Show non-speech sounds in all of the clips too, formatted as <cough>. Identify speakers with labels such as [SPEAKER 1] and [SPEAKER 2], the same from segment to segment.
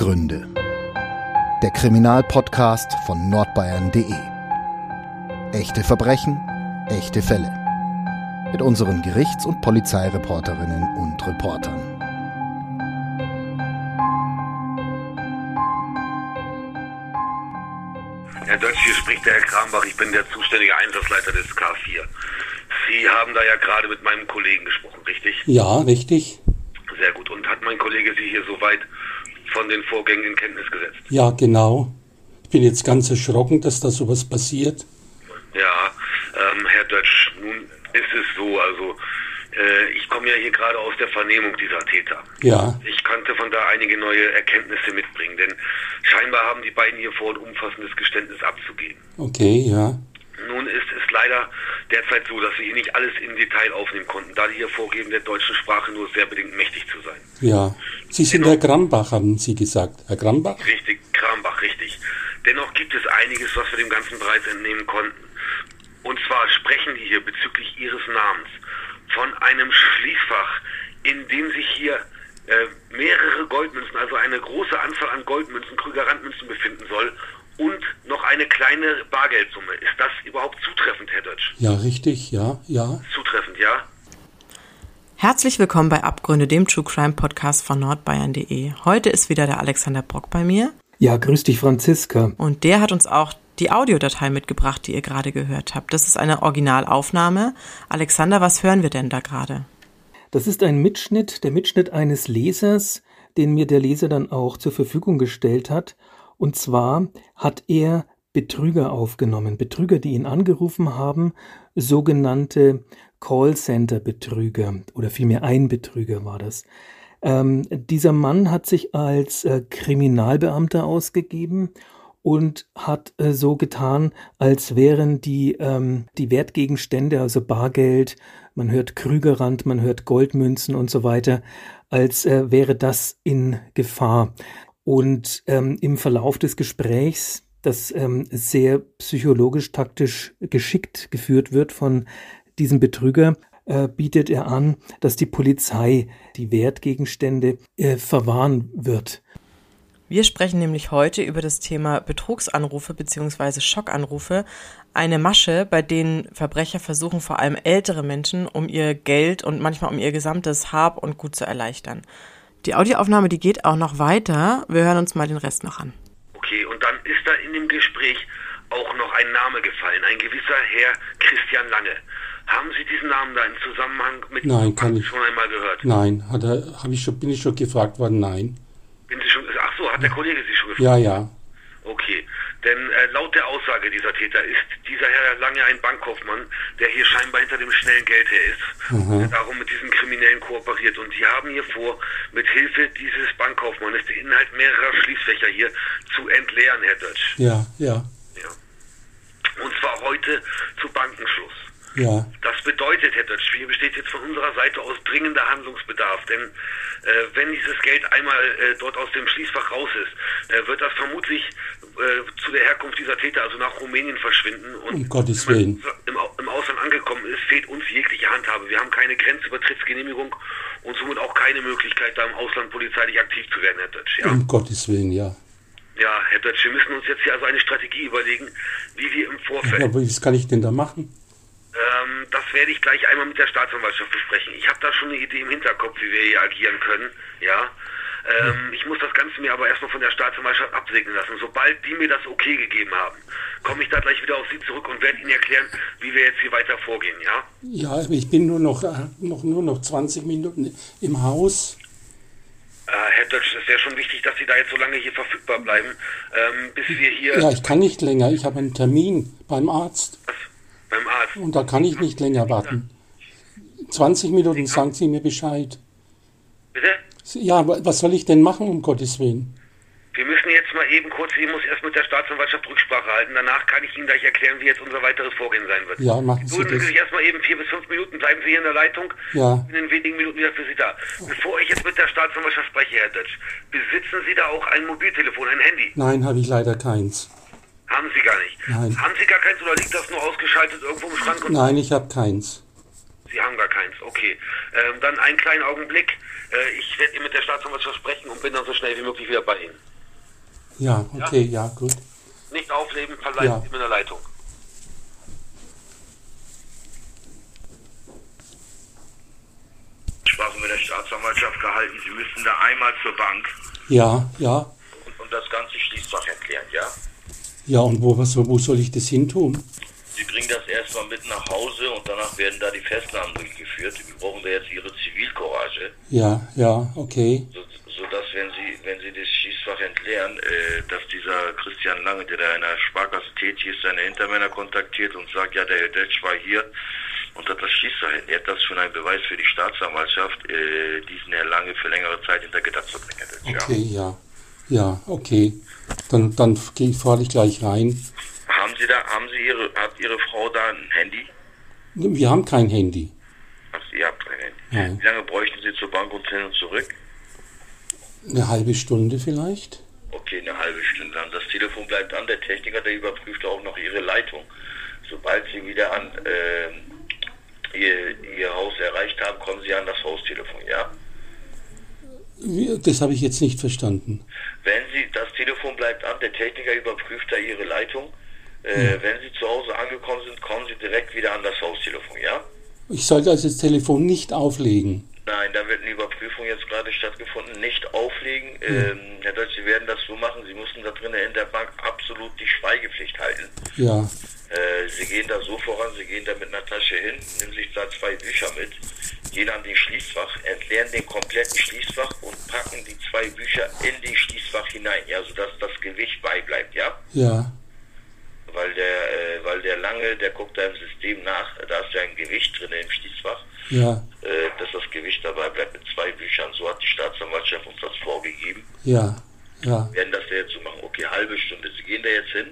[SPEAKER 1] Abgründe. Der Kriminalpodcast von nordbayern.de. Echte Verbrechen, echte Fälle. Mit unseren Gerichts- und Polizeireporterinnen und Reportern.
[SPEAKER 2] Herr Dötsch, hier spricht der Herr Krambach. Ich bin der zuständige Einsatzleiter des K4. Sie haben da ja gerade mit meinem Kollegen gesprochen, richtig?
[SPEAKER 3] Ja, richtig.
[SPEAKER 2] Sehr gut. Und hat mein Kollege Sie hier soweit von den Vorgängen in Kenntnis gesetzt?
[SPEAKER 3] Ja, genau. Ich bin jetzt ganz erschrocken, dass da sowas passiert.
[SPEAKER 2] Ja, ähm, Herr Dötsch, nun ist es so, also äh, ich komme ja hier gerade aus der Vernehmung dieser Täter.
[SPEAKER 3] Ja,
[SPEAKER 2] Ich kannte von da einige neue Erkenntnisse mitbringen, denn scheinbar haben die beiden hier vor, ein umfassendes Geständnis abzugeben.
[SPEAKER 3] okay, ja.
[SPEAKER 2] Nun ist es leider derzeit so, dass wir hier nicht alles im Detail aufnehmen konnten, da die hier vorgeben, der deutschen Sprache nur sehr bedingt mächtig zu sein.
[SPEAKER 3] Ja. Sie sind Herr Grambach, haben Sie gesagt. Herr Grambach?
[SPEAKER 2] Richtig, Krambach, richtig. Dennoch gibt es einiges, was wir dem Ganzen bereits entnehmen konnten. Und zwar sprechen die hier bezüglich ihres Namens von einem Schließfach, in dem sich hier äh, mehrere Goldmünzen, also eine große Anzahl an Goldmünzen, Krügerrandmünzen befinden soll und eine kleine Bargeldsumme. Ist das überhaupt zutreffend, Herr Dötsch?
[SPEAKER 3] Ja, richtig, ja, ja.
[SPEAKER 2] Zutreffend, ja?
[SPEAKER 4] Herzlich willkommen bei Abgründe, dem True Crime Podcast von nordbayern.de. Heute ist wieder der Alexander Brock bei mir
[SPEAKER 5] Ja, grüß dich, Franziska.
[SPEAKER 4] und der hat uns auch die Audiodatei mitgebracht, die ihr gerade gehört habt. Das ist eine Originalaufnahme. Alexander, was hören wir denn da gerade?
[SPEAKER 5] Das ist ein Mitschnitt, der Mitschnitt eines Lesers, den mir der Leser dann auch zur Verfügung gestellt hat. Und zwar hat er Betrüger aufgenommen, Betrüger, die ihn angerufen haben, sogenannte Callcenter-Betrüger oder vielmehr ein Betrüger war das. Ähm, dieser Mann hat sich als äh, Kriminalbeamter ausgegeben und hat äh, so getan, als wären die, ähm, die Wertgegenstände, also Bargeld, man hört Krügerrand, man hört Goldmünzen und so weiter, als äh, wäre das in Gefahr. Und ähm, im Verlauf des Gesprächs, das ähm, sehr psychologisch-taktisch geschickt geführt wird von diesem Betrüger, äh, bietet er an, dass die Polizei die Wertgegenstände äh, verwahren wird.
[SPEAKER 4] Wir sprechen nämlich heute über das Thema Betrugsanrufe bzw. Schockanrufe, eine Masche, bei denen Verbrecher versuchen, vor allem ältere Menschen, um ihr Geld und manchmal um ihr gesamtes Hab und Gut zu erleichtern. Die Audioaufnahme, die geht auch noch weiter. Wir hören uns mal den Rest noch an.
[SPEAKER 2] Da in dem Gespräch auch noch ein Name gefallen, ein gewisser Herr Christian Lange. Haben Sie diesen Namen da im Zusammenhang mit
[SPEAKER 3] Nein, kann ich-
[SPEAKER 2] schon einmal gehört?
[SPEAKER 3] Nein, hat er, hab ich schon, bin ich schon gefragt worden? Nein.
[SPEAKER 2] Bin Sie schon, ach so, hat der Kollege Sie schon gefragt?
[SPEAKER 3] Ja, ja.
[SPEAKER 2] Okay, denn äh, laut der Aussage dieser Täter ist dieser Herr Lange ein Bankkaufmann, der hier scheinbar hinter dem schnellen Geld her ist, der darum mit diesen Kriminellen kooperiert. Und die haben hier vor, mit Hilfe dieses Bankkaufmannes den Inhalt mehrerer Schließfächer hier zu entleeren, Herr Dötsch.
[SPEAKER 3] Ja, ja,
[SPEAKER 2] Ja. Und zwar heute zu Bankenschluss.
[SPEAKER 3] ja.
[SPEAKER 2] Das bedeutet, Herr Dötsch, hier besteht jetzt von unserer Seite aus dringender Handlungsbedarf, denn äh, wenn dieses Geld einmal äh, dort aus dem Schließfach raus ist, äh, wird das vermutlich äh, zu der Herkunft dieser Täter, also nach Rumänien, verschwinden. Und
[SPEAKER 3] Um Gottes Willen.
[SPEAKER 2] Im, Im Ausland angekommen ist, fehlt uns jegliche Handhabe. Wir haben keine Grenzübertrittsgenehmigung und somit auch keine Möglichkeit, da im Ausland polizeilich aktiv zu werden, Herr Dötsch. Ja?
[SPEAKER 3] Um Gottes Willen, ja.
[SPEAKER 2] ja, Herr Dötsch, wir müssen uns jetzt hier also eine Strategie überlegen, wie wir im Vorfeld...
[SPEAKER 3] Aber was kann ich denn da machen?
[SPEAKER 2] Ähm, das werde ich gleich einmal mit der Staatsanwaltschaft besprechen. Ich habe da schon eine Idee im Hinterkopf, wie wir hier agieren können. Ja. Ähm, ich muss das Ganze mir aber erstmal von der Staatsanwaltschaft absegnen lassen. Sobald die mir das okay gegeben haben, komme ich da gleich wieder auf Sie zurück und werde Ihnen erklären, wie wir jetzt hier weiter vorgehen. Ja.
[SPEAKER 3] Ja, aber ich bin nur noch, äh, noch, nur noch 20 Minuten im Haus.
[SPEAKER 2] Äh, Herr Dötsch, es wäre schon wichtig, dass Sie da jetzt so lange hier verfügbar bleiben, ähm, bis wir hier
[SPEAKER 3] Ja, ich kann nicht länger. Ich habe einen Termin beim Arzt
[SPEAKER 2] was, beim Arzt.
[SPEAKER 3] und da kann ich nicht länger warten. 20 Minuten, sagen Sie mir Bescheid.
[SPEAKER 2] Bitte?
[SPEAKER 3] Ja, wa- was soll ich denn machen, um Gottes Willen?
[SPEAKER 2] Wir müssen jetzt mal eben kurz, ich muss erst mit der Staatsanwaltschaft Rücksprache halten. Danach kann ich Ihnen gleich erklären, wie jetzt unser weiteres Vorgehen sein wird.
[SPEAKER 3] Ja, machen Sie
[SPEAKER 2] Gedulden Sie
[SPEAKER 3] das.
[SPEAKER 2] sich erstmal eben vier bis fünf Minuten, bleiben Sie hier in der Leitung.
[SPEAKER 3] Ja.
[SPEAKER 2] Ich bin in wenigen Minuten wieder für Sie da. Bevor ich jetzt mit der Staatsanwaltschaft spreche, Herr Dötsch, besitzen Sie da auch ein Mobiltelefon, ein Handy?
[SPEAKER 3] Nein, habe ich leider keins.
[SPEAKER 2] Haben Sie gar nicht.
[SPEAKER 3] Nein.
[SPEAKER 2] Haben Sie gar keins oder liegt das nur ausgeschaltet irgendwo im Schrank? Und
[SPEAKER 3] Nein, ich habe keins.
[SPEAKER 2] Sie haben gar keins, okay. Ähm, dann einen kleinen Augenblick.
[SPEAKER 6] Äh, ich werde Ihnen mit der Staatsanwaltschaft sprechen und bin dann so schnell wie möglich wieder bei Ihnen.
[SPEAKER 3] Ja, okay, ja, gut.
[SPEAKER 6] Nicht aufleben, verbleiben
[SPEAKER 3] Ja.
[SPEAKER 6] Sie mit der Leitung. Sprache mit der Staatsanwaltschaft gehalten. Sie müssen da einmal zur Bank
[SPEAKER 3] Ja, ja,
[SPEAKER 6] und, und das ganze Schließfach erklären, ja?
[SPEAKER 3] Ja, und wo, was, wo soll ich das hin tun?
[SPEAKER 6] Sie bringen das erstmal mit nach Hause und danach werden da die Festnahmen durchgeführt. Wir brauchen da jetzt Ihre Zivilcourage,
[SPEAKER 3] Ja, ja, okay.
[SPEAKER 6] so, sodass, wenn Sie, wenn Sie das Schließfach entleeren, äh, dass dieser Christian Lange, der da in der Sparkasse tätig ist, seine Hintermänner kontaktiert und sagt, ja, der Herr Detsch war hier und hat das Schließfach entleert. Das ist schon ein Beweis für die Staatsanwaltschaft, äh, diesen Herr Lange für längere Zeit hinter Gitter zu bringen.
[SPEAKER 3] Okay, ja. Ja, okay. Dann, dann fahre ich gleich rein.
[SPEAKER 6] Haben Sie da, haben Sie Ihre, hat Ihre Frau da ein Handy?
[SPEAKER 3] Wir haben kein Handy.
[SPEAKER 6] Ach, ihr habt kein Handy.
[SPEAKER 3] Nein.
[SPEAKER 6] Wie lange bräuchten Sie zur Bank und hin und zurück?
[SPEAKER 3] Eine halbe Stunde vielleicht?
[SPEAKER 6] Okay, eine halbe Stunde lang. Das Telefon bleibt an. Der Techniker, der überprüft auch noch Ihre Leitung. Sobald Sie wieder an ähm, ihr, ihr Haus erreicht haben, kommen Sie an das Haustelefon, ja?
[SPEAKER 3] Das habe ich jetzt nicht verstanden.
[SPEAKER 6] Wenn Sie, das Telefon bleibt an, der Techniker überprüft da Ihre Leitung. Äh, Wenn Sie zu Hause angekommen sind, kommen Sie direkt wieder an das Haustelefon, ja?
[SPEAKER 3] Ich sollte also das Telefon nicht auflegen.
[SPEAKER 6] Nein, da wird eine Überprüfung jetzt gerade stattgefunden. Nicht auflegen. Ähm, Herr Deutsch, Sie werden das so machen. Sie mussten da drinnen in der Bank absolut die Schweigepflicht halten.
[SPEAKER 3] Ja,
[SPEAKER 6] Äh, Sie gehen da so voran, Sie gehen da mit einer Tasche hin, nehmen sich da zwei Bücher mit, gehen an den Schließfach, entleeren den kompletten Schließfach und packen die zwei Bücher in Schließfach hinein, ja, sodass das Gewicht beibleibt, ja?
[SPEAKER 3] ja,
[SPEAKER 6] Weil der, äh, weil der lange, der guckt da im System nach, da ist ja ein Gewicht drin im Schließfach,
[SPEAKER 3] ja,
[SPEAKER 6] äh, dass das Gewicht dabei bleibt mit zwei Büchern. So hat die Staatsanwaltschaft uns das vorgegeben.
[SPEAKER 3] ja, ja.
[SPEAKER 6] Werden das jetzt so machen. Okay, halbe Stunde. Sie gehen da jetzt hin.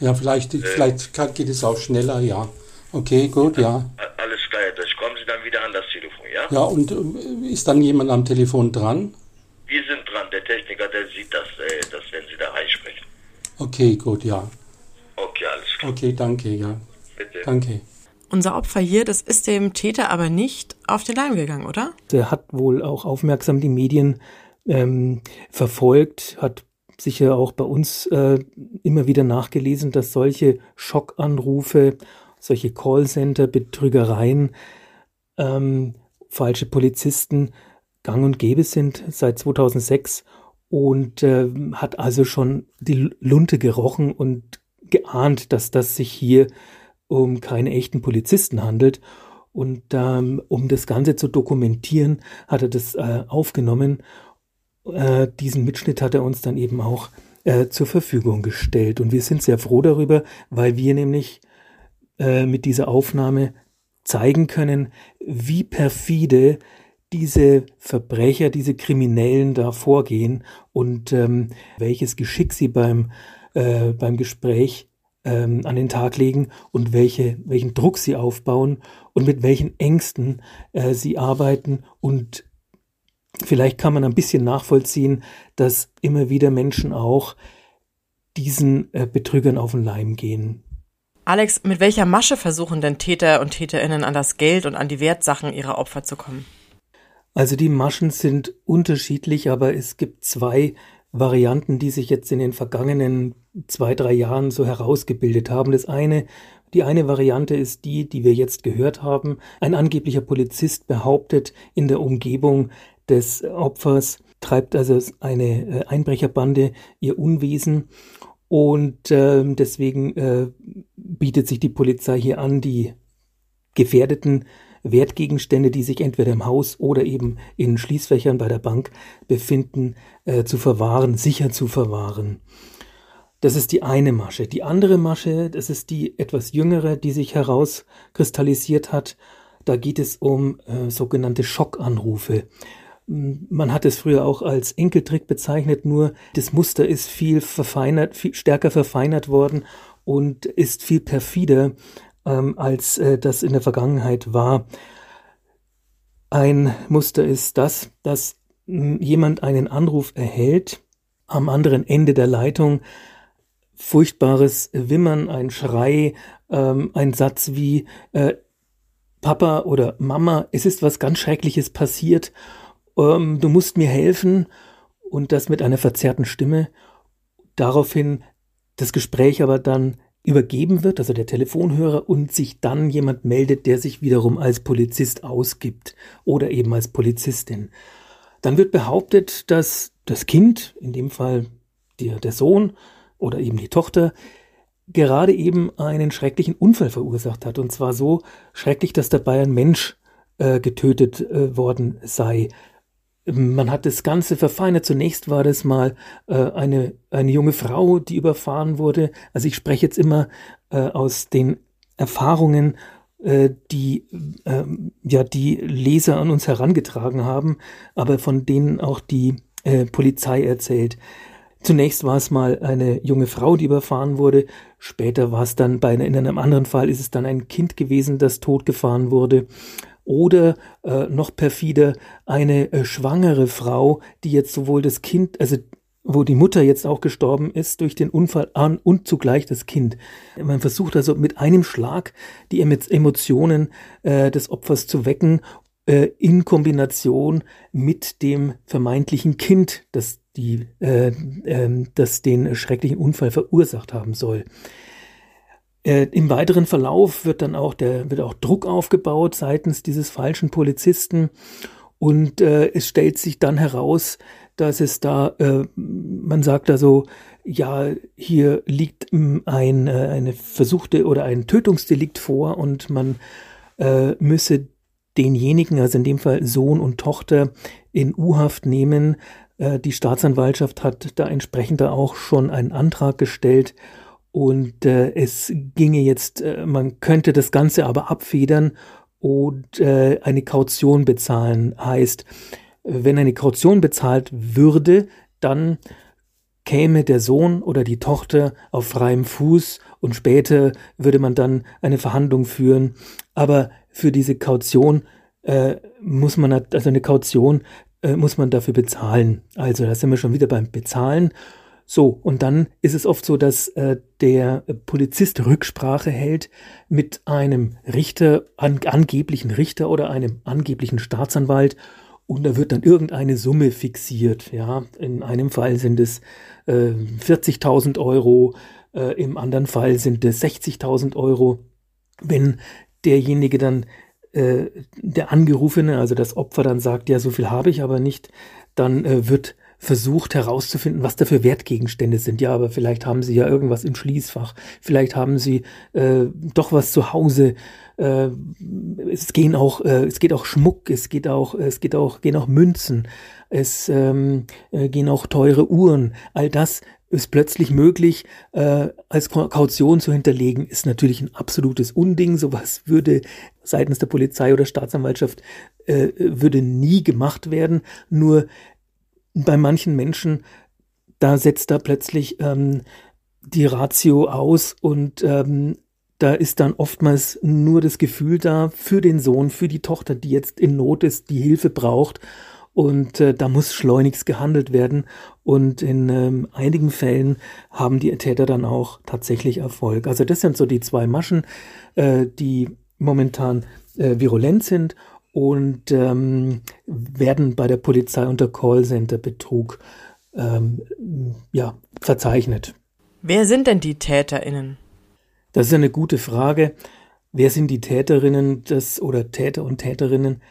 [SPEAKER 3] Ja, vielleicht, vielleicht kann, geht es auch schneller, ja. Okay, gut, ja.
[SPEAKER 6] Alles klar, Deutsch. Kommen Sie dann wieder an das Telefon, ja?
[SPEAKER 3] Ja, und äh, ist dann jemand am Telefon dran?
[SPEAKER 6] Wir sind dran. Der Techniker, der sieht das, äh, das wenn Sie da reinsprechen.
[SPEAKER 3] Okay, gut, ja.
[SPEAKER 6] Okay, alles klar.
[SPEAKER 3] Okay, danke, ja.
[SPEAKER 6] Bitte.
[SPEAKER 3] Danke.
[SPEAKER 4] Unser Opfer hier, das ist dem Täter aber nicht auf den Leim gegangen, oder?
[SPEAKER 5] Er hat wohl auch aufmerksam die Medien ähm, verfolgt, hat sicher auch bei uns äh, immer wieder nachgelesen, dass solche Schockanrufe, solche Callcenter, Betrügereien, ähm, falsche Polizisten gang und gäbe sind seit 2006 und äh, hat also schon die Lunte gerochen und geahnt, dass das sich hier um keine echten Polizisten handelt. Und ähm, um das Ganze zu dokumentieren, hat er das äh, aufgenommen. Äh, diesen Mitschnitt hat er uns dann eben auch äh, zur Verfügung gestellt. Und wir sind sehr froh darüber, weil wir nämlich äh, mit dieser Aufnahme zeigen können, wie perfide diese Verbrecher, diese Kriminellen da vorgehen und ähm, welches Geschick sie beim, äh, beim Gespräch ähm, an den Tag legen und welche, welchen Druck sie aufbauen und mit welchen Ängsten äh, sie arbeiten und vielleicht kann man ein bisschen nachvollziehen, dass immer wieder Menschen auch diesen äh, Betrügern auf den Leim gehen.
[SPEAKER 4] Alex, mit welcher Masche versuchen denn Täter und Täterinnen an das Geld und an die Wertsachen ihrer Opfer zu kommen?
[SPEAKER 5] Also die Maschen sind unterschiedlich, aber es gibt zwei Varianten, die sich jetzt in den vergangenen zwei, drei Jahren so herausgebildet haben. Das eine, die eine Variante ist die, die wir jetzt gehört haben. Ein angeblicher Polizist behauptet, in der Umgebung des Opfers treibt also eine äh, Einbrecherbande ihr Unwesen und äh, deswegen äh, bietet sich die Polizei hier an, die gefährdeten Wertgegenstände, die sich entweder im Haus oder eben in Schließfächern bei der Bank befinden, äh, zu verwahren, sicher zu verwahren. Das ist die eine Masche. Die andere Masche, das ist die etwas jüngere, die sich herauskristallisiert hat. Da geht es um äh, sogenannte Schockanrufe. Man hat es früher auch als Enkeltrick bezeichnet, nur das Muster ist viel verfeinert, viel stärker verfeinert worden und ist viel perfider, ähm, als äh, das in der Vergangenheit war. Ein Muster ist das, dass jemand einen Anruf erhält, am anderen Ende der Leitung furchtbares Wimmern, ein Schrei, ähm, ein Satz wie äh, Papa oder Mama, es ist was ganz Schreckliches passiert ähm, du musst mir helfen und das mit einer verzerrten Stimme. Daraufhin das Gespräch aber dann übergeben wird, also der Telefonhörer, und sich dann jemand meldet, der sich wiederum als Polizist ausgibt oder eben als Polizistin. Dann wird behauptet, dass das Kind, in dem Fall der, der Sohn oder eben die Tochter, gerade eben einen schrecklichen Unfall verursacht hat. Und zwar so schrecklich, dass dabei ein Mensch äh, getötet äh, worden sei. Man hat das Ganze verfeinert. Zunächst war das mal äh, eine, eine junge Frau, die überfahren wurde. Also ich spreche jetzt immer äh, aus den Erfahrungen, äh, die äh, ja die Leser an uns herangetragen haben, aber von denen auch die äh, Polizei erzählt. Zunächst war es mal eine junge Frau, die überfahren wurde. Später war es dann bei in einem anderen Fall ist es dann ein Kind gewesen, das totgefahren wurde oder äh, noch perfider eine äh, schwangere Frau, die jetzt sowohl das Kind, also wo die Mutter jetzt auch gestorben ist durch den Unfall an und zugleich das Kind. Man versucht also mit einem Schlag die Emotionen äh, des Opfers zu wecken äh, in Kombination mit dem vermeintlichen Kind, das die, äh, äh, das den schrecklichen Unfall verursacht haben soll. Äh, Im weiteren Verlauf wird dann auch der, wird auch Druck aufgebaut seitens dieses falschen Polizisten und äh, es stellt sich dann heraus, dass es da, äh, man sagt da so, ja, hier liegt ein, äh, eine versuchte oder ein Tötungsdelikt vor und man äh, müsse denjenigen, also in dem Fall Sohn und Tochter, in U-Haft nehmen. Die Staatsanwaltschaft hat da entsprechend da auch schon einen Antrag gestellt und äh, es ginge jetzt, äh, man könnte das Ganze aber abfedern und äh, eine Kaution bezahlen. Heißt, wenn eine Kaution bezahlt würde, dann käme der Sohn oder die Tochter auf freiem Fuß und später würde man dann eine Verhandlung führen. Aber für diese Kaution äh, muss man, also eine Kaution äh, muss man dafür bezahlen. Also da sind wir schon wieder beim Bezahlen. So, und dann ist es oft so, dass äh, der Polizist Rücksprache hält mit einem Richter, an, angeblichen Richter oder einem angeblichen Staatsanwalt und da wird dann irgendeine Summe fixiert. Ja, in einem Fall sind es äh, 40.000 Euro, äh, im anderen Fall sind es 60.000 Euro. Wenn derjenige dann äh, der Angerufene, also das Opfer dann sagt, ja, so viel habe ich aber nicht, dann äh, wird versucht herauszufinden, was da für Wertgegenstände sind. Ja, aber vielleicht haben sie ja irgendwas im Schließfach. Vielleicht haben sie äh, doch was zu Hause. Äh, es gehen auch, äh, es geht auch Schmuck, es geht auch, es geht auch, gehen auch Münzen, es ähm, äh, gehen auch teure Uhren. All das ist plötzlich möglich, äh, als Kaution zu hinterlegen, ist natürlich ein absolutes Unding. Sowas würde seitens der Polizei oder Staatsanwaltschaft äh, würde nie gemacht werden. Nur bei manchen Menschen, da setzt da plötzlich ähm, die Ratio aus und ähm, da ist dann oftmals nur das Gefühl da für den Sohn, für die Tochter, die jetzt in Not ist, die Hilfe braucht. Und äh, da muss schleunigst gehandelt werden. Und in ähm, einigen Fällen haben die Täter dann auch tatsächlich Erfolg. Also das sind so die zwei Maschen, äh, die momentan äh, virulent sind und ähm, werden bei der Polizei unter Callcenter-Betrug ähm, ja, verzeichnet.
[SPEAKER 4] Wer sind denn die TäterInnen?
[SPEAKER 5] Das ist eine gute Frage. Wer sind die Täterinnen des, oder Täter und Täterinnen?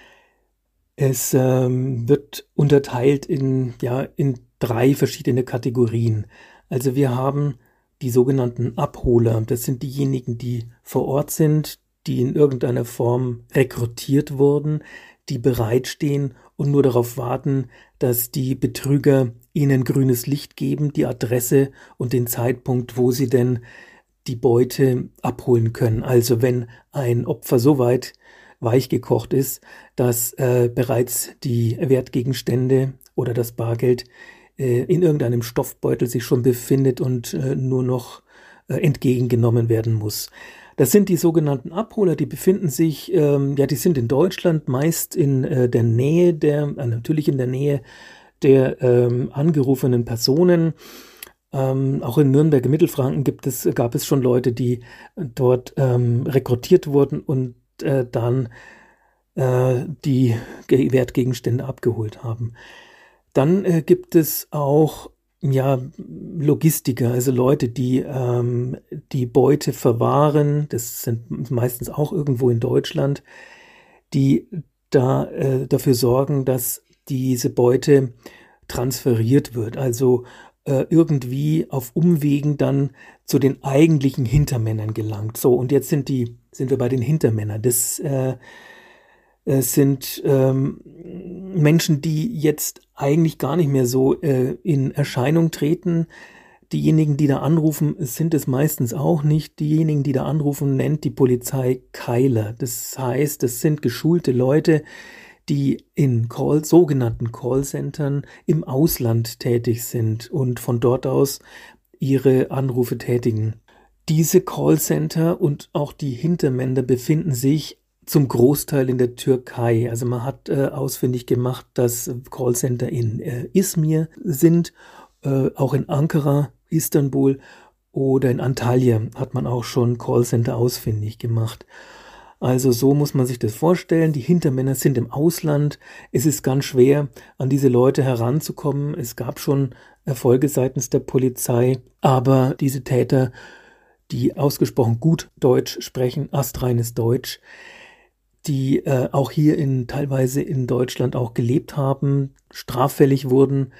[SPEAKER 5] Es ähm, wird unterteilt in, ja, in drei verschiedene Kategorien. Also wir haben die sogenannten Abholer. Das sind diejenigen, die vor Ort sind, die in irgendeiner Form rekrutiert wurden, die bereitstehen und nur darauf warten, dass die Betrüger ihnen grünes Licht geben, die Adresse und den Zeitpunkt, wo sie denn die Beute abholen können. Also wenn ein Opfer so weit weichgekocht ist, dass äh, bereits die Wertgegenstände oder das Bargeld äh, in irgendeinem Stoffbeutel sich schon befindet und äh, nur noch äh, entgegengenommen werden muss. Das sind die sogenannten Abholer, die befinden sich, ähm, ja, die sind in Deutschland meist in äh, der Nähe der, äh, natürlich in der Nähe der ähm, angerufenen Personen. Ähm, auch in Nürnberg im Mittelfranken gibt es, gab es schon Leute, die dort ähm, rekrutiert wurden und äh, dann äh, die Wertgegenstände abgeholt haben. Dann äh, gibt es auch ja, Logistiker, also Leute, die ähm, die Beute verwahren, das sind meistens auch irgendwo in Deutschland, die da äh, dafür sorgen, dass diese Beute transferiert wird, also äh, irgendwie auf Umwegen dann zu den eigentlichen Hintermännern gelangt. So, und jetzt sind die, sind wir bei den Hintermännern. Das äh, sind ähm, Menschen, die jetzt eigentlich gar nicht mehr so äh, in Erscheinung treten. Diejenigen, die da anrufen, sind es meistens auch nicht. Diejenigen, die da anrufen, nennt die Polizei Keiler. Das heißt, das sind geschulte Leute, die in Call, sogenannten Callcentern im Ausland tätig sind und von dort aus ihre Anrufe tätigen. Diese Callcenter und auch die Hintermänner befinden sich zum Großteil in der Türkei. Also man hat äh, ausfindig gemacht, dass Callcenter in äh, Izmir sind, äh, auch in Ankara, Istanbul oder in Antalya hat man auch schon Callcenter ausfindig gemacht. Also so muss man sich das vorstellen. Die Hintermänner sind im Ausland. Es ist ganz schwer, an diese Leute heranzukommen. Es gab schon Erfolge seitens der Polizei, aber diese Täter, die ausgesprochen gut Deutsch sprechen, astreines Deutsch, die äh, auch hier in teilweise in Deutschland auch gelebt haben, straffällig wurden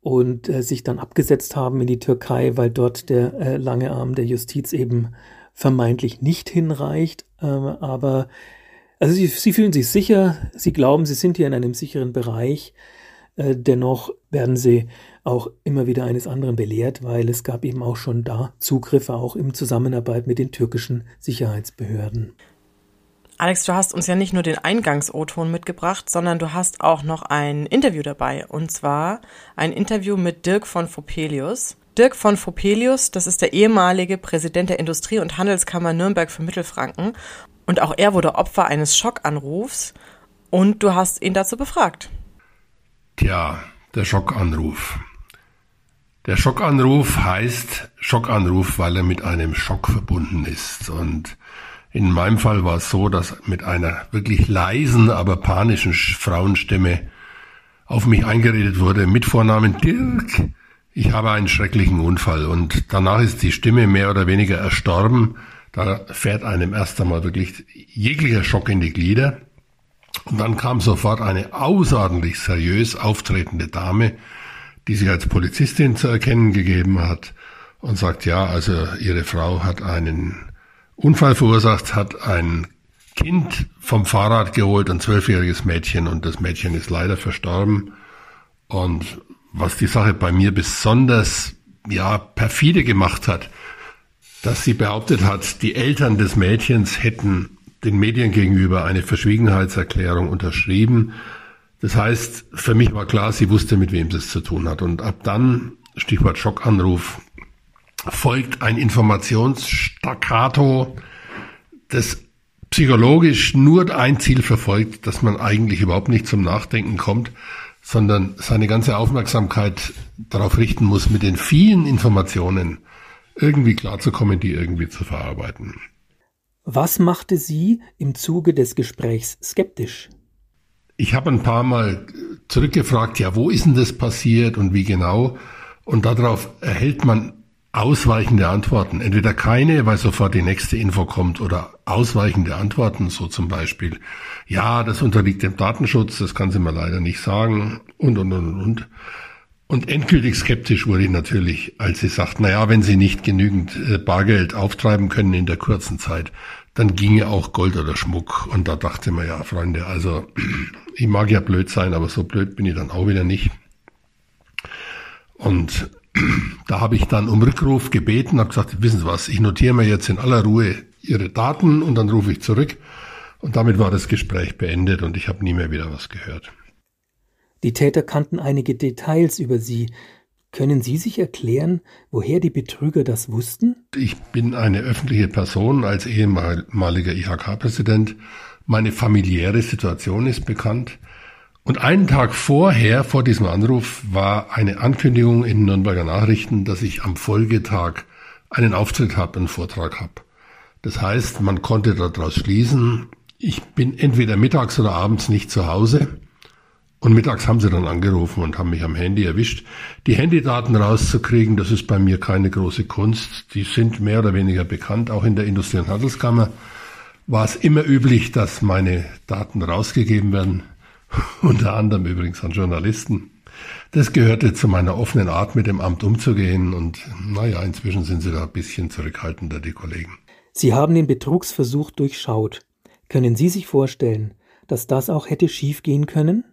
[SPEAKER 5] und äh, sich dann abgesetzt haben in die Türkei, weil dort der äh, lange Arm der Justiz eben vermeintlich nicht hinreicht. Äh, aber also sie, sie fühlen sich sicher, sie glauben, sie sind hier in einem sicheren Bereich. Äh, dennoch werden sie auch immer wieder eines anderen belehrt, weil es gab eben auch schon da Zugriffe, auch im Zusammenarbeit mit den türkischen Sicherheitsbehörden.
[SPEAKER 4] Alex, du hast uns ja nicht nur den Eingangs-O-Ton mitgebracht, sondern du hast auch noch ein Interview dabei. Und zwar ein Interview mit Dirk von Fopelius. Dirk von Fopelius, das ist der ehemalige Präsident der Industrie- und Handelskammer Nürnberg für Mittelfranken. Und auch er wurde Opfer eines Schockanrufs. Und du hast ihn dazu befragt.
[SPEAKER 7] Tja, der Schockanruf. Der Schockanruf heißt Schockanruf, weil er mit einem Schock verbunden ist. Und in meinem Fall war es so, dass mit einer wirklich leisen, aber panischen Frauenstimme auf mich eingeredet wurde mit Vornamen Dirk. Ich habe einen schrecklichen Unfall und danach ist die Stimme mehr oder weniger erstorben. Da fährt einem erst einmal wirklich jeglicher Schock in die Glieder. Und dann kam sofort eine außerordentlich seriös auftretende Dame, die sich als Polizistin zu erkennen gegeben hat und sagt, ja, also ihre Frau hat einen Unfall verursacht hat ein Kind vom Fahrrad geholt, ein zwölfjähriges Mädchen, und das Mädchen ist leider verstorben. Und was die Sache bei mir besonders, ja, perfide gemacht hat, dass sie behauptet hat, die Eltern des Mädchens hätten den Medien gegenüber eine Verschwiegenheitserklärung unterschrieben. Das heißt, für mich war klar, sie wusste, mit wem sie es zu tun hat. Und ab dann, Stichwort Schockanruf, folgt ein Informationsstaccato, das psychologisch nur ein Ziel verfolgt, dass man eigentlich überhaupt nicht zum Nachdenken kommt, sondern seine ganze Aufmerksamkeit darauf richten muss, mit den vielen Informationen irgendwie klarzukommen, die irgendwie zu verarbeiten.
[SPEAKER 5] Was machte Sie im Zuge des Gesprächs skeptisch?
[SPEAKER 7] Ich habe ein paar Mal zurückgefragt, ja, wo ist denn das passiert und wie genau? Und darauf erhält man ausweichende Antworten. Entweder keine, weil sofort die nächste Info kommt, oder ausweichende Antworten, so zum Beispiel, ja, das unterliegt dem Datenschutz, das kann sie mir leider nicht sagen, und, und, und, und. Und endgültig skeptisch wurde ich natürlich, als sie sagt, na ja, wenn sie nicht genügend äh, Bargeld auftreiben können in der kurzen Zeit, dann ginge auch Gold oder Schmuck. Und da dachte man, ja, Freunde, also <clears throat> ich mag ja blöd sein, aber so blöd bin ich dann auch wieder nicht. Und da habe ich dann um Rückruf gebeten, habe gesagt, wissen Sie was, ich notiere mir jetzt in aller Ruhe Ihre Daten und dann rufe ich zurück. Und damit war das Gespräch beendet und ich habe nie mehr wieder was gehört.
[SPEAKER 5] Die Täter kannten einige Details über Sie. Können Sie sich erklären, woher die Betrüger das wussten?
[SPEAKER 7] Ich bin eine öffentliche Person als ehemaliger IHK-Präsident. Meine familiäre Situation ist bekannt. Und einen Tag vorher, vor diesem Anruf, war eine Ankündigung in Nürnberger Nachrichten, dass ich am Folgetag einen Auftritt habe, einen Vortrag habe. Das heißt, man konnte daraus schließen, ich bin entweder mittags oder abends nicht zu Hause. Und mittags haben sie dann angerufen und haben mich am Handy erwischt. Die Handydaten rauszukriegen, das ist bei mir keine große Kunst. Die sind mehr oder weniger bekannt. Auch in der Industrie- und Handelskammer war es immer üblich, dass meine Daten rausgegeben werden. <laughs> Unter anderem übrigens an Journalisten. Das gehörte zu meiner offenen Art, mit dem Amt umzugehen. Und naja, inzwischen sind sie da ein bisschen zurückhaltender, die Kollegen.
[SPEAKER 5] Sie haben den Betrugsversuch durchschaut. Können Sie sich vorstellen, dass das auch hätte schiefgehen können?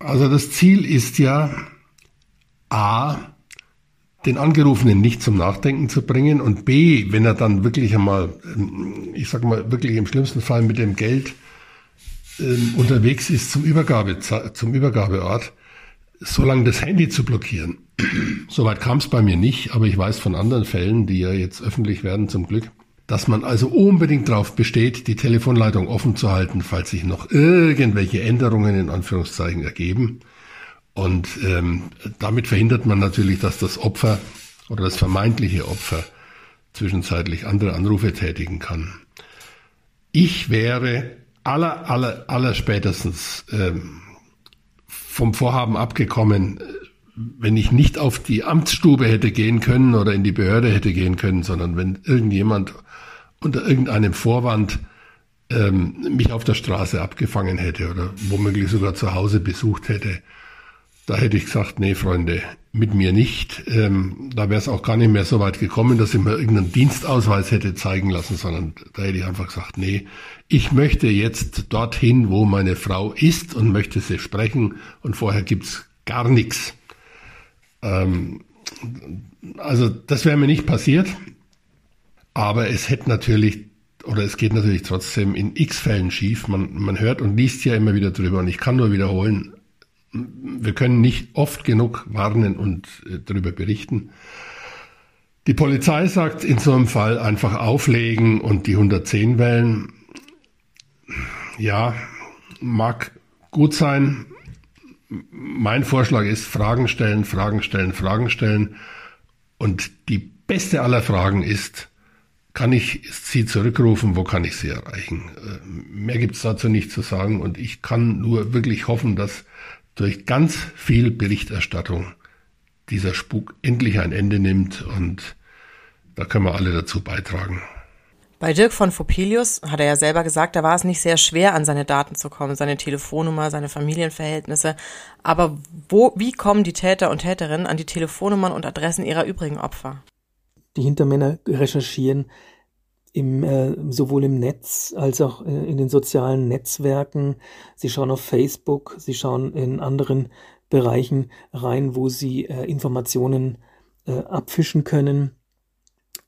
[SPEAKER 7] Also das Ziel ist ja, a, den Angerufenen nicht zum Nachdenken zu bringen und b, wenn er dann wirklich einmal, ähm, ich sag mal, wirklich im schlimmsten Fall mit dem Geld ähm, unterwegs ist zum, Übergabe, zum Übergabeort, so lange das Handy zu blockieren. <clears throat> Soweit kam es bei mir nicht, aber ich weiß von anderen Fällen, die ja jetzt öffentlich werden zum Glück, dass man also unbedingt darauf besteht, die Telefonleitung offen zu halten, falls sich noch irgendwelche Änderungen in Anführungszeichen ergeben. Und ähm, damit verhindert man natürlich, dass das Opfer oder das vermeintliche Opfer zwischenzeitlich andere Anrufe tätigen kann. Ich wäre aller, aller, aller spätestens ähm, vom Vorhaben abgekommen, wenn ich nicht auf die Amtsstube hätte gehen können oder in die Behörde hätte gehen können, sondern wenn irgendjemand unter irgendeinem Vorwand ähm, mich auf der Straße abgefangen hätte oder womöglich sogar zu Hause besucht hätte, da hätte ich gesagt, nee, Freunde, mit mir nicht. Ähm, da wäre es auch gar nicht mehr so weit gekommen, dass ich mir irgendeinen Dienstausweis hätte zeigen lassen, sondern da hätte ich einfach gesagt, nee, ich möchte jetzt dorthin, wo meine Frau ist und möchte sie sprechen und vorher gibt's gar nichts. Ähm, also das wäre mir nicht passiert, aber es hätte natürlich oder es geht natürlich trotzdem in x Fällen schief. Man, man hört und liest ja immer wieder drüber und ich kann nur wiederholen, wir können nicht oft genug warnen und äh, darüber berichten. Die Polizei sagt in so einem Fall einfach auflegen und die 110 wählen. Ja, mag gut sein. Mein Vorschlag ist Fragen stellen, Fragen stellen, Fragen stellen. Und die beste aller Fragen ist, kann ich sie zurückrufen, wo kann ich sie erreichen? Äh, mehr gibt es dazu nicht zu sagen und ich kann nur wirklich hoffen, dass durch ganz viel Berichterstattung dieser Spuk endlich ein Ende nimmt und da können wir alle dazu beitragen.
[SPEAKER 4] Bei Dirk von Fopelius hat er ja selber gesagt, da war es nicht sehr schwer, an seine Daten zu kommen, seine Telefonnummer, seine Familienverhältnisse. Aber wo, wie kommen die Täter und Täterinnen an die Telefonnummern und Adressen ihrer übrigen Opfer?
[SPEAKER 5] Die Hintermänner recherchieren im, äh, sowohl im Netz als auch äh, in den sozialen Netzwerken. Sie schauen auf Facebook, sie schauen in anderen Bereichen rein, wo sie äh, Informationen äh, abfischen können.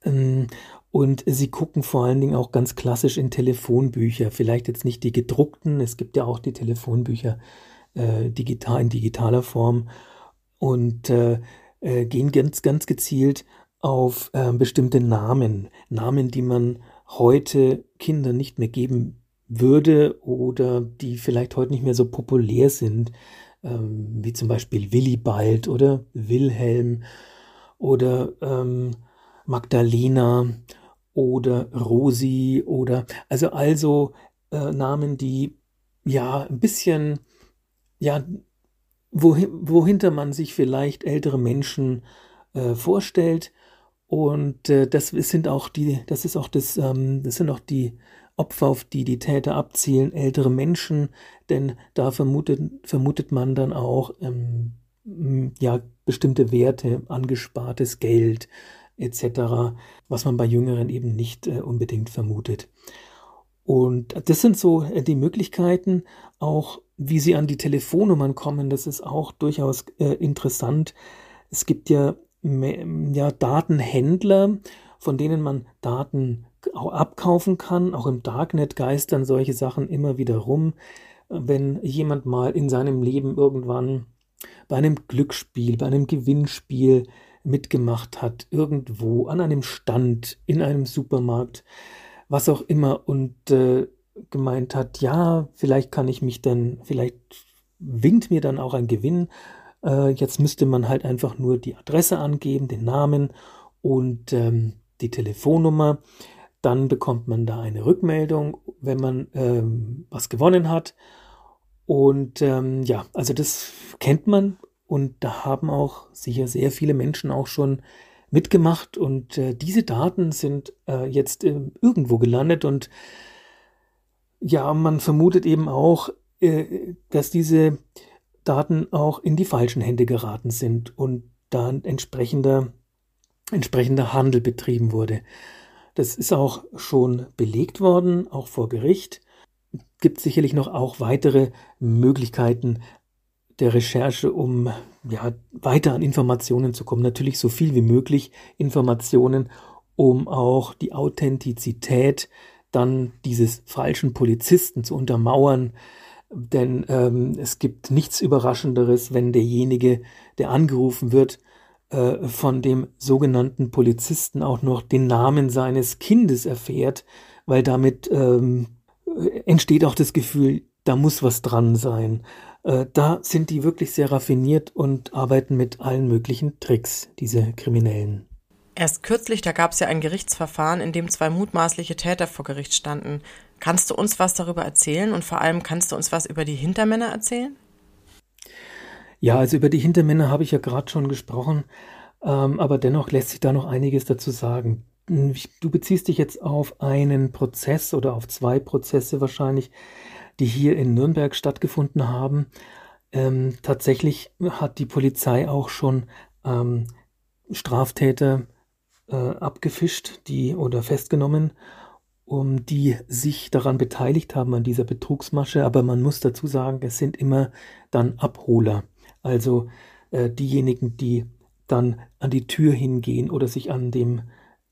[SPEAKER 5] Ähm, und sie gucken vor allen Dingen auch ganz klassisch in Telefonbücher. Vielleicht jetzt nicht die gedruckten, es gibt ja auch die Telefonbücher äh, digital in digitaler Form und äh, gehen ganz, ganz gezielt auf äh, bestimmte Namen, Namen, die man heute Kindern nicht mehr geben würde oder die vielleicht heute nicht mehr so populär sind, ähm, wie zum Beispiel Willibald oder Wilhelm oder ähm, Magdalena oder Rosi oder also also äh, Namen, die ja ein bisschen ja wohin, wohinter man sich vielleicht ältere Menschen äh, vorstellt, und äh, das sind auch die, das ist auch das, ähm, das sind auch die Opfer, auf die die Täter abzielen, ältere Menschen, denn da vermutet, vermutet man dann auch ähm, ja bestimmte Werte, angespartes Geld etc., was man bei Jüngeren eben nicht äh, unbedingt vermutet. Und das sind so äh, die Möglichkeiten, auch wie sie an die Telefonnummern kommen. Das ist auch durchaus äh, interessant. Es gibt ja ja, Datenhändler, von denen man Daten auch abkaufen kann. Auch im Darknet geistern solche Sachen immer wieder rum. Wenn jemand mal in seinem Leben irgendwann bei einem Glücksspiel, bei einem Gewinnspiel mitgemacht hat, irgendwo an einem Stand, in einem Supermarkt, was auch immer und äh, gemeint hat, ja, vielleicht kann ich mich dann, vielleicht winkt mir dann auch ein Gewinn äh, jetzt müsste man halt einfach nur die Adresse angeben, den Namen und ähm, die Telefonnummer. Dann bekommt man da eine Rückmeldung, wenn man ähm, was gewonnen hat. Und ähm, ja, also das kennt man und da haben auch sicher sehr viele Menschen auch schon mitgemacht und äh, diese Daten sind äh, jetzt äh, irgendwo gelandet und ja, man vermutet eben auch, äh, dass diese Daten auch in die falschen Hände geraten sind und da ein entsprechender, entsprechender Handel betrieben wurde. Das ist auch schon belegt worden, auch vor Gericht. Gibt sicherlich noch auch weitere Möglichkeiten der Recherche, um ja, weiter an Informationen zu kommen. Natürlich so viel wie möglich Informationen, um auch die Authentizität dann dieses falschen Polizisten zu untermauern. Denn ähm, es gibt nichts Überraschenderes, wenn derjenige, der angerufen wird, äh, von dem sogenannten Polizisten auch noch den Namen seines Kindes erfährt, weil damit ähm, entsteht auch das Gefühl, da muss was dran sein. Äh, da sind die wirklich sehr raffiniert und arbeiten mit allen möglichen Tricks, diese Kriminellen.
[SPEAKER 4] Erst kürzlich, da gab es ja ein Gerichtsverfahren, in dem zwei mutmaßliche Täter vor Gericht standen. Kannst du uns was darüber erzählen und vor allem kannst du uns was über die Hintermänner erzählen?
[SPEAKER 5] Ja, also über die Hintermänner habe ich ja gerade schon gesprochen, ähm, aber dennoch lässt sich da noch einiges dazu sagen. Du beziehst dich jetzt auf einen Prozess oder auf zwei Prozesse wahrscheinlich, die hier in Nürnberg stattgefunden haben. Ähm, tatsächlich hat die Polizei auch schon ähm, Straftäter äh, abgefischt, die oder festgenommen, um die sich daran beteiligt haben an dieser Betrugsmasche. Aber man muss dazu sagen, es sind immer dann Abholer, also äh, diejenigen, die dann an die Tür hingehen oder sich an dem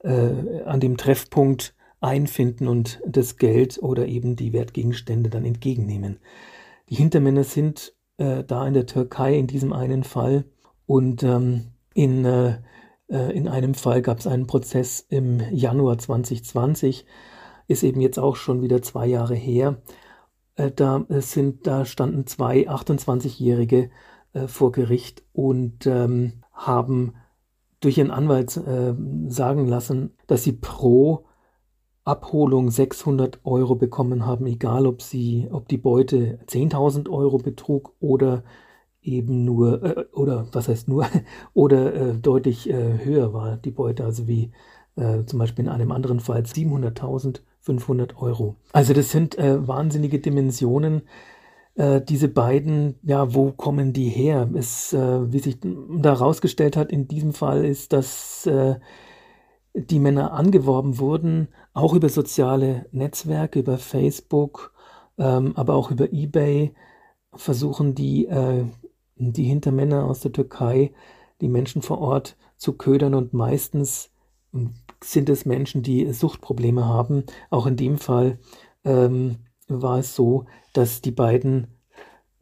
[SPEAKER 5] äh, an dem Treffpunkt einfinden und das Geld oder eben die Wertgegenstände dann entgegennehmen. Die Hintermänner sind äh, da in der Türkei in diesem einen Fall und ähm, in, äh, äh in einem Fall gab es einen Prozess im Januar 2020, ist eben jetzt auch schon wieder zwei Jahre her. Äh, da äh, sind, da standen zwei 28-Jährige vor Gericht und ähm, haben durch ihren Anwalt äh, sagen lassen, dass sie pro Abholung 600 Euro bekommen haben, egal ob sie, ob die Beute 10.000 Euro betrug oder eben nur, äh, oder was heißt nur, <laughs> oder äh, deutlich äh, höher war die Beute, also wie äh, zum Beispiel in einem anderen Fall 700.500 Euro. Also das sind äh, wahnsinnige Dimensionen, äh, diese beiden, ja, wo kommen die her? Es, äh, wie sich da rausgestellt hat in diesem Fall, ist, dass äh, die Männer angeworben wurden, auch über soziale Netzwerke, über Facebook, ähm, aber auch über eBay, versuchen die, äh, die Hintermänner aus der Türkei, die Menschen vor Ort zu ködern und meistens sind es Menschen, die Suchtprobleme haben. Auch in dem Fall ähm, war es so, dass die beiden,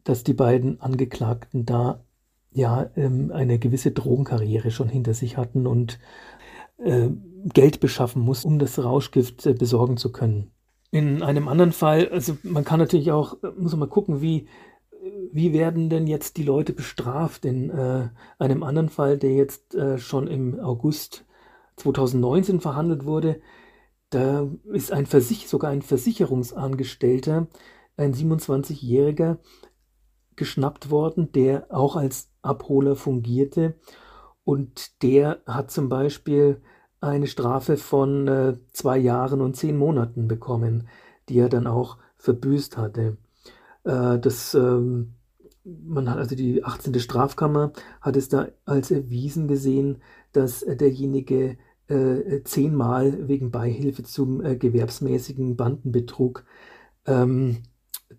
[SPEAKER 5] dass die beiden Angeklagten da ja ähm, eine gewisse Drogenkarriere schon hinter sich hatten und äh, Geld beschaffen muss, um das Rauschgift äh, besorgen zu können. In einem anderen Fall, also man kann natürlich auch, muss man mal gucken, wie, wie werden denn jetzt die Leute bestraft? In äh, einem anderen Fall, der jetzt äh, schon im August 2019 verhandelt wurde, da ist ein Versich sogar ein Versicherungsangestellter, ein 27-Jähriger, geschnappt worden, der auch als Abholer fungierte. Und der hat zum Beispiel eine Strafe von äh, zwei Jahren und zehn Monaten bekommen, die er dann auch verbüßt hatte. Äh, das, ähm, man hat also die 18. Strafkammer hat es da als erwiesen gesehen, dass derjenige äh, zehnmal wegen Beihilfe zum äh, gewerbsmäßigen Bandenbetrug ähm,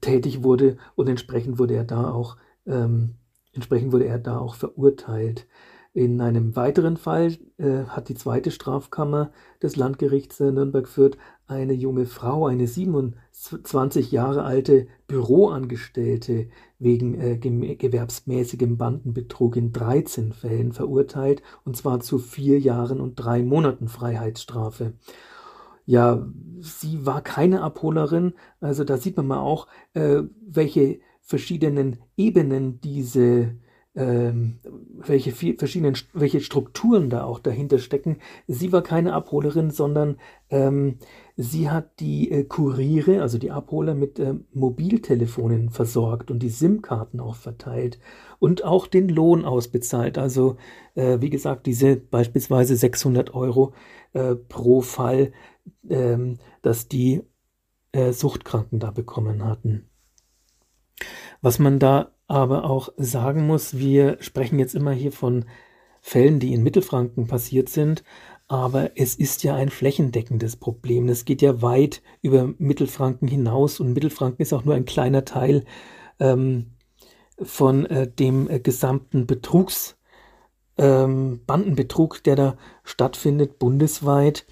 [SPEAKER 5] tätig wurde und entsprechend wurde er da auch ähm, entsprechend wurde er da auch verurteilt. In einem weiteren Fall äh, hat die zweite Strafkammer des Landgerichts Nürnberg-Fürth eine junge Frau, eine 27 Jahre alte Büroangestellte, wegen äh, gewerbsmäßigem Bandenbetrug in 13 Fällen verurteilt, und zwar zu vier Jahren und drei Monaten Freiheitsstrafe. Ja, sie war keine Abholerin, also da sieht man mal auch, äh, welche verschiedenen Ebenen diese ähm, welche verschiedenen, welche Strukturen da auch dahinter stecken. Sie war keine Abholerin, sondern ähm, sie hat die äh, Kuriere, also die Abholer, mit äh, Mobiltelefonen versorgt und die SIM-Karten auch verteilt und auch den Lohn ausbezahlt. Also äh, wie gesagt, diese beispielsweise 600 Euro äh, pro Fall, ähm, dass die äh, Suchtkranken da bekommen hatten. Was man da aber auch sagen muss, wir sprechen jetzt immer hier von Fällen, die in Mittelfranken passiert sind, aber es ist ja ein flächendeckendes Problem. Es geht ja weit über Mittelfranken hinaus und Mittelfranken ist auch nur ein kleiner Teil ähm, von äh, dem äh, gesamten Betrugs, ähm, Bandenbetrug, der da stattfindet bundesweit.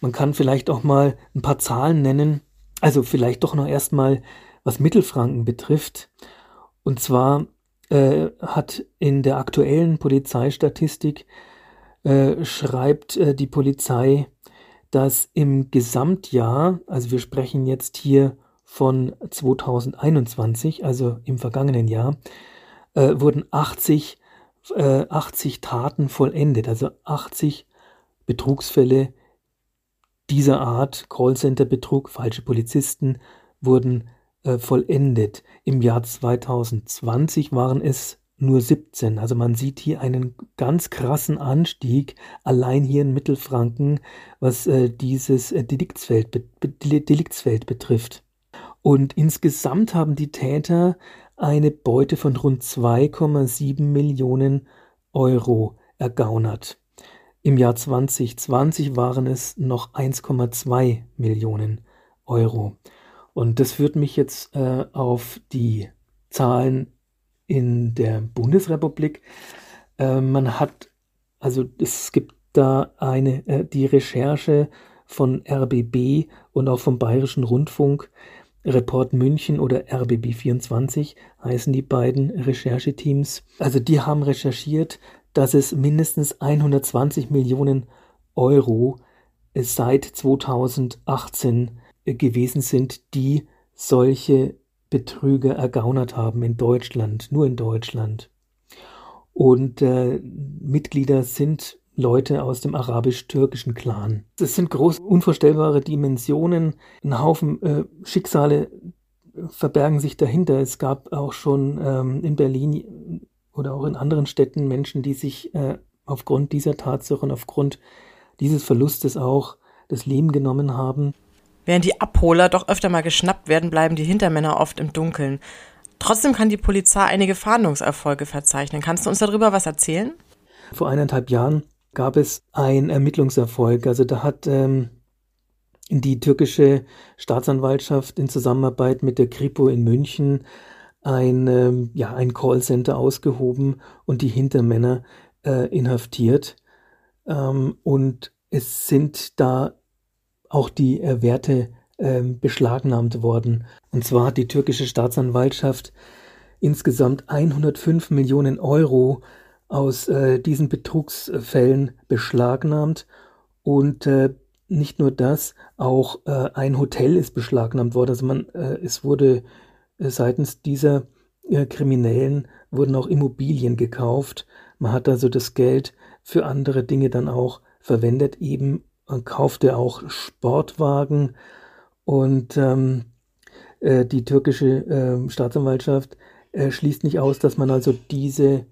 [SPEAKER 5] Man kann vielleicht auch mal ein paar Zahlen nennen. Also vielleicht doch noch erstmal, was Mittelfranken betrifft. Und zwar äh, hat in der aktuellen Polizeistatistik äh, schreibt äh, die Polizei, dass im Gesamtjahr, also wir sprechen jetzt hier von 2021, also im vergangenen Jahr, äh, wurden 80, 80 äh, Taten vollendet, also 80 Betrugsfälle dieser Art, Callcenter-Betrug, falsche Polizisten, wurden äh, vollendet. Im Jahr 2020 waren es nur 17. Also man sieht hier einen ganz krassen Anstieg allein hier in Mittelfranken, was äh, dieses äh, Deliktsfeld, be Deliktsfeld betrifft. Und insgesamt haben die Täter eine Beute von rund 2,7 Millionen Euro ergaunert. Im Jahr 2020 waren es noch 1,2 Millionen Euro. Und das führt mich jetzt äh, auf die Zahlen in der Bundesrepublik. Äh, man hat, also es gibt da eine, äh, die Recherche von RBB und auch vom Bayerischen Rundfunk, Report München oder RBB24 heißen die beiden Rechercheteams. Also die haben recherchiert, dass es mindestens 120 Millionen Euro seit 2018 gewesen sind, die solche Betrüger ergaunert haben in Deutschland, nur in Deutschland. Und äh, Mitglieder sind Leute aus dem arabisch-türkischen Clan. Es sind groß unvorstellbare Dimensionen, ein Haufen äh, Schicksale verbergen sich dahinter. Es gab auch schon ähm, in Berlin oder auch in anderen Städten Menschen, die sich äh, aufgrund dieser Tatsache und aufgrund dieses Verlustes auch das Leben genommen haben.
[SPEAKER 4] Während die Abholer doch öfter mal geschnappt werden, bleiben die Hintermänner oft im Dunkeln. Trotzdem kann die Polizei einige Fahndungserfolge verzeichnen. Kannst du uns darüber was erzählen?
[SPEAKER 5] Vor eineinhalb Jahren gab es einen Ermittlungserfolg. Also da hat ähm, die türkische Staatsanwaltschaft in Zusammenarbeit mit der Kripo in München ein, ähm, ja, ein Callcenter ausgehoben und die Hintermänner äh, inhaftiert. Ähm, und es sind da auch die äh, Werte äh, beschlagnahmt worden. Und zwar hat die türkische Staatsanwaltschaft insgesamt 105 Millionen Euro aus äh, diesen Betrugsfällen beschlagnahmt und äh, nicht nur das, auch äh, ein Hotel ist beschlagnahmt worden. Also man, äh, es wurde seitens dieser Kriminellen wurden auch Immobilien gekauft. Man hat also das Geld für andere Dinge dann auch verwendet, eben kaufte auch Sportwagen und ähm, äh, die türkische äh, Staatsanwaltschaft äh, schließt nicht aus, dass man also diese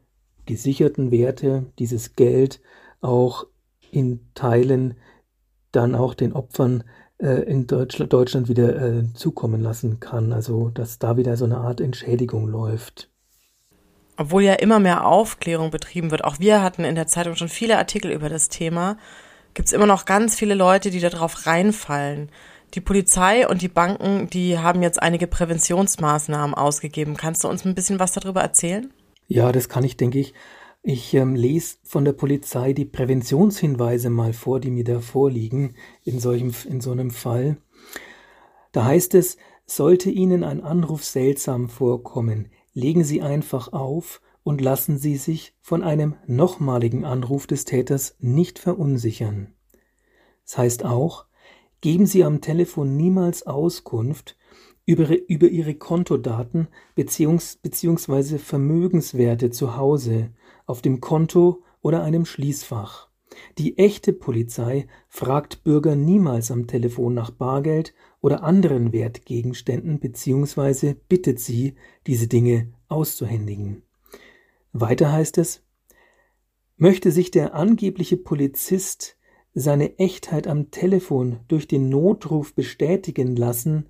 [SPEAKER 5] gesicherten Werte, dieses Geld auch in Teilen dann auch den Opfern äh, in Deutsch, Deutschland wieder äh, zukommen lassen kann. Also dass da wieder so eine Art Entschädigung läuft.
[SPEAKER 4] Obwohl ja immer mehr Aufklärung betrieben wird, auch wir hatten in der Zeitung schon viele Artikel über das Thema, gibt es immer noch ganz viele Leute, die darauf reinfallen. Die Polizei und die Banken, die haben jetzt einige Präventionsmaßnahmen ausgegeben. Kannst du uns ein bisschen was darüber erzählen?
[SPEAKER 5] Ja, das kann ich, denke ich. Ich ähm, lese von der Polizei die Präventionshinweise mal vor, die mir da vorliegen in, solchem, in so einem Fall. Da heißt es, sollte Ihnen ein Anruf seltsam vorkommen, legen Sie einfach auf und lassen Sie sich von einem nochmaligen Anruf des Täters nicht verunsichern. Das heißt auch, geben Sie am Telefon niemals Auskunft über, über ihre Kontodaten beziehungs, beziehungsweise Vermögenswerte zu Hause, auf dem Konto oder einem Schließfach. Die echte Polizei fragt Bürger niemals am Telefon nach Bargeld oder anderen Wertgegenständen beziehungsweise bittet sie, diese Dinge auszuhändigen. Weiter heißt es, möchte sich der angebliche Polizist seine Echtheit am Telefon durch den Notruf bestätigen lassen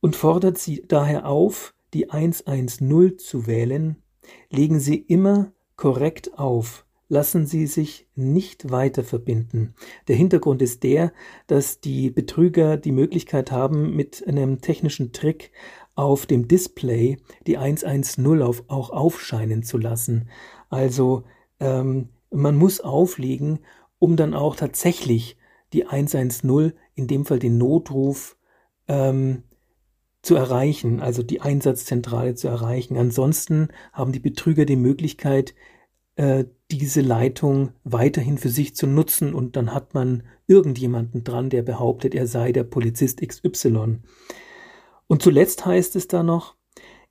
[SPEAKER 5] und fordert sie daher auf, die 110 zu wählen, legen Sie immer korrekt auf, lassen Sie sich nicht weiter verbinden. Der Hintergrund ist der, dass die Betrüger die Möglichkeit haben, mit einem technischen Trick auf dem Display die 110 auf, auch aufscheinen zu lassen. Also ähm, man muss auflegen, um dann auch tatsächlich die 110, in dem Fall den Notruf, ähm, zu erreichen, also die Einsatzzentrale zu erreichen. Ansonsten haben die Betrüger die Möglichkeit, äh, diese Leitung weiterhin für sich zu nutzen und dann hat man irgendjemanden dran, der behauptet, er sei der Polizist XY. Und zuletzt heißt es da noch,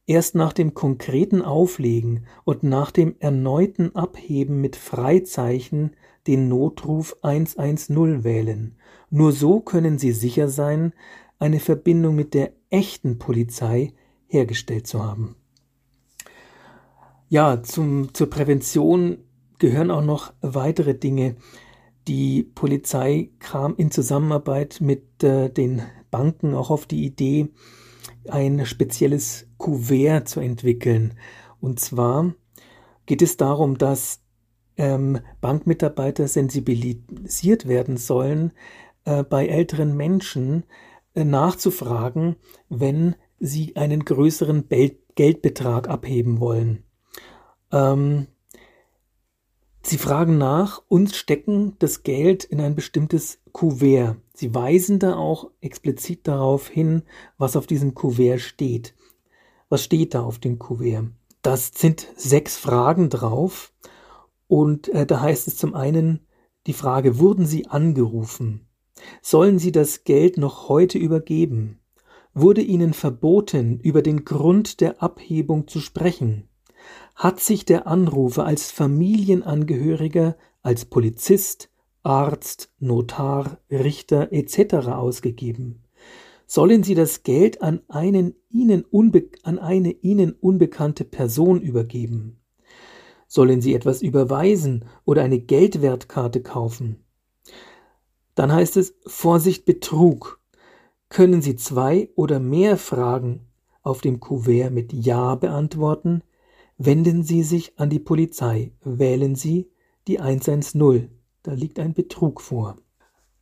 [SPEAKER 5] erst nach dem konkreten Auflegen und nach dem erneuten Abheben mit Freizeichen den Notruf 110 wählen. Nur so können Sie sicher sein, eine Verbindung mit der echten Polizei hergestellt zu haben. Ja, zum, zur Prävention gehören auch noch weitere Dinge. Die Polizei kam in Zusammenarbeit mit äh, den Banken auch auf die Idee, ein spezielles Kuvert zu entwickeln. Und zwar geht es darum, dass ähm, Bankmitarbeiter sensibilisiert werden sollen, äh, bei älteren Menschen äh, nachzufragen, wenn sie einen größeren Bel Geldbetrag abheben wollen. Ähm, sie fragen nach und stecken das Geld in ein bestimmtes Kuvert. Sie weisen da auch explizit darauf hin, was auf diesem Kuvert steht. Was steht da auf dem Kuvert? Das sind sechs Fragen drauf und äh, da heißt es zum einen die Frage, wurden Sie angerufen? Sollen Sie das Geld noch heute übergeben? Wurde Ihnen verboten, über den Grund der Abhebung zu sprechen? Hat sich der Anrufer als Familienangehöriger, als Polizist, Arzt, Notar, Richter etc. ausgegeben. Sollen Sie das Geld an, einen ihnen an eine Ihnen unbekannte Person übergeben? Sollen Sie etwas überweisen oder eine Geldwertkarte kaufen? Dann heißt es Vorsicht Betrug. Können Sie zwei oder mehr Fragen auf dem Kuvert mit Ja beantworten, Wenden Sie sich an die Polizei, wählen Sie die 110. Da liegt ein Betrug vor.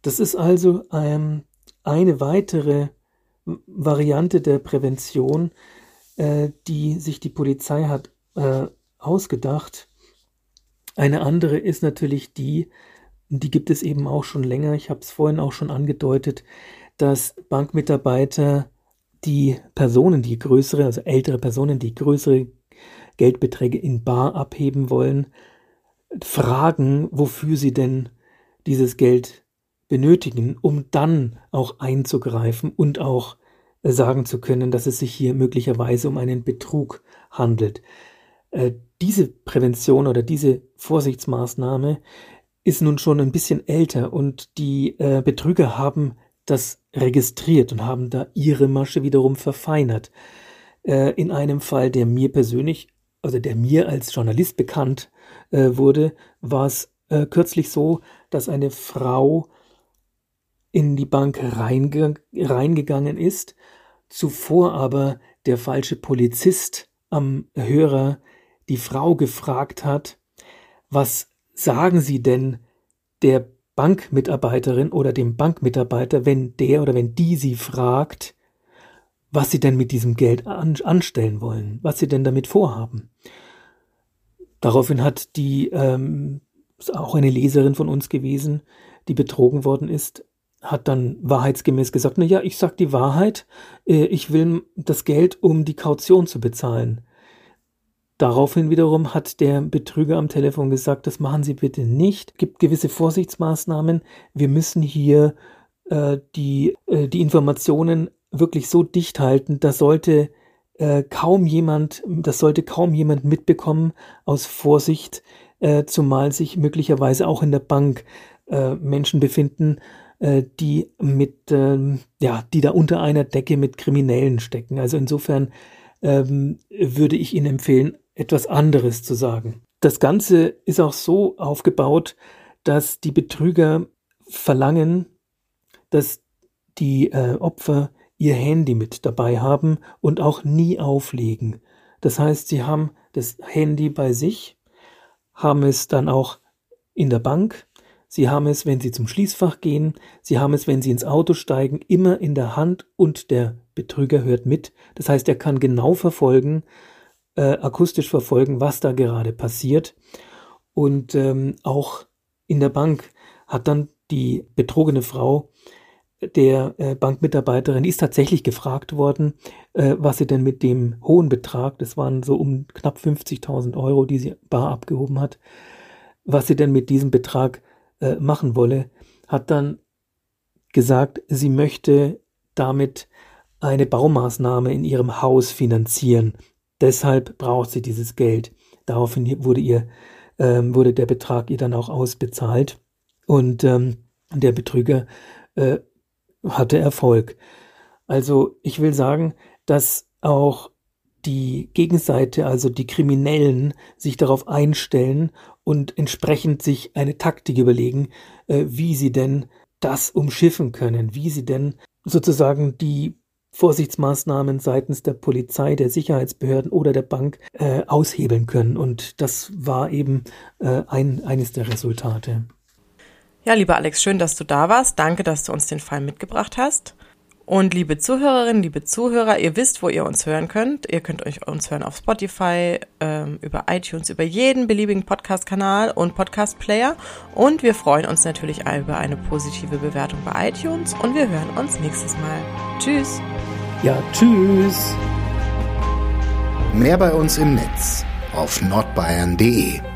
[SPEAKER 5] Das ist also ähm, eine weitere Variante der Prävention, äh, die sich die Polizei hat äh, ausgedacht. Eine andere ist natürlich die, die gibt es eben auch schon länger, ich habe es vorhin auch schon angedeutet, dass Bankmitarbeiter die Personen, die größere, also ältere Personen, die größere Geldbeträge in Bar abheben wollen, fragen, wofür sie denn dieses Geld benötigen, um dann auch einzugreifen und auch äh, sagen zu können, dass es sich hier möglicherweise um einen Betrug handelt. Äh, diese Prävention oder diese Vorsichtsmaßnahme ist nun schon ein bisschen älter und die äh, Betrüger haben das registriert und haben da ihre Masche wiederum verfeinert. In einem Fall, der mir persönlich also der mir als Journalist bekannt äh, wurde, war es äh, kürzlich so, dass eine Frau in die Bank reinge reingegangen ist, zuvor aber der falsche Polizist am Hörer die Frau gefragt hat, was sagen Sie denn der Bankmitarbeiterin oder dem Bankmitarbeiter, wenn der oder wenn die sie fragt, was sie denn mit diesem Geld an, anstellen wollen, was sie denn damit vorhaben. Daraufhin hat die, ähm, auch eine Leserin von uns gewesen, die betrogen worden ist, hat dann wahrheitsgemäß gesagt, na ja, ich sag die Wahrheit, äh, ich will das Geld, um die Kaution zu bezahlen. Daraufhin wiederum hat der Betrüger am Telefon gesagt, das machen Sie bitte nicht, gibt gewisse Vorsichtsmaßnahmen, wir müssen hier äh, die, äh, die Informationen wirklich so dicht halten, da sollte äh, kaum jemand, das sollte kaum jemand mitbekommen aus Vorsicht, äh, zumal sich möglicherweise auch in der Bank äh, Menschen befinden, äh, die mit, ähm, ja, die da unter einer Decke mit Kriminellen stecken. Also insofern ähm, würde ich Ihnen empfehlen, etwas anderes zu sagen. Das Ganze ist auch so aufgebaut, dass die Betrüger verlangen, dass die äh, Opfer ihr Handy mit dabei haben und auch nie auflegen. Das heißt, sie haben das Handy bei sich, haben es dann auch in der Bank, sie haben es, wenn sie zum Schließfach gehen, sie haben es, wenn sie ins Auto steigen, immer in der Hand und der Betrüger hört mit. Das heißt, er kann genau verfolgen, äh, akustisch verfolgen, was da gerade passiert. Und ähm, auch in der Bank hat dann die betrogene Frau der äh, Bankmitarbeiterin, die ist tatsächlich gefragt worden, äh, was sie denn mit dem hohen Betrag, das waren so um knapp 50.000 Euro, die sie bar abgehoben hat, was sie denn mit diesem Betrag äh, machen wolle, hat dann gesagt, sie möchte damit eine Baumaßnahme in ihrem Haus finanzieren. Deshalb braucht sie dieses Geld. Daraufhin wurde ihr ähm, wurde der Betrag ihr dann auch ausbezahlt und ähm, der Betrüger äh, hatte Erfolg. Also ich will sagen, dass auch die Gegenseite, also die Kriminellen, sich darauf einstellen und entsprechend sich eine Taktik überlegen, äh, wie sie denn das umschiffen können, wie sie denn sozusagen die Vorsichtsmaßnahmen seitens der Polizei, der Sicherheitsbehörden oder der Bank äh, aushebeln können. Und das war eben äh, ein, eines der Resultate.
[SPEAKER 4] Ja, lieber Alex, schön, dass du da warst. Danke, dass du uns den Fall mitgebracht hast. Und liebe Zuhörerinnen, liebe Zuhörer, ihr wisst, wo ihr uns hören könnt. Ihr könnt euch uns hören auf Spotify, ähm, über iTunes, über jeden beliebigen Podcast-Kanal und Podcast-Player. Und wir freuen uns natürlich über eine positive Bewertung bei iTunes. Und wir hören uns nächstes Mal. Tschüss.
[SPEAKER 5] Ja, tschüss.
[SPEAKER 1] Mehr bei uns im Netz auf nordbayern.de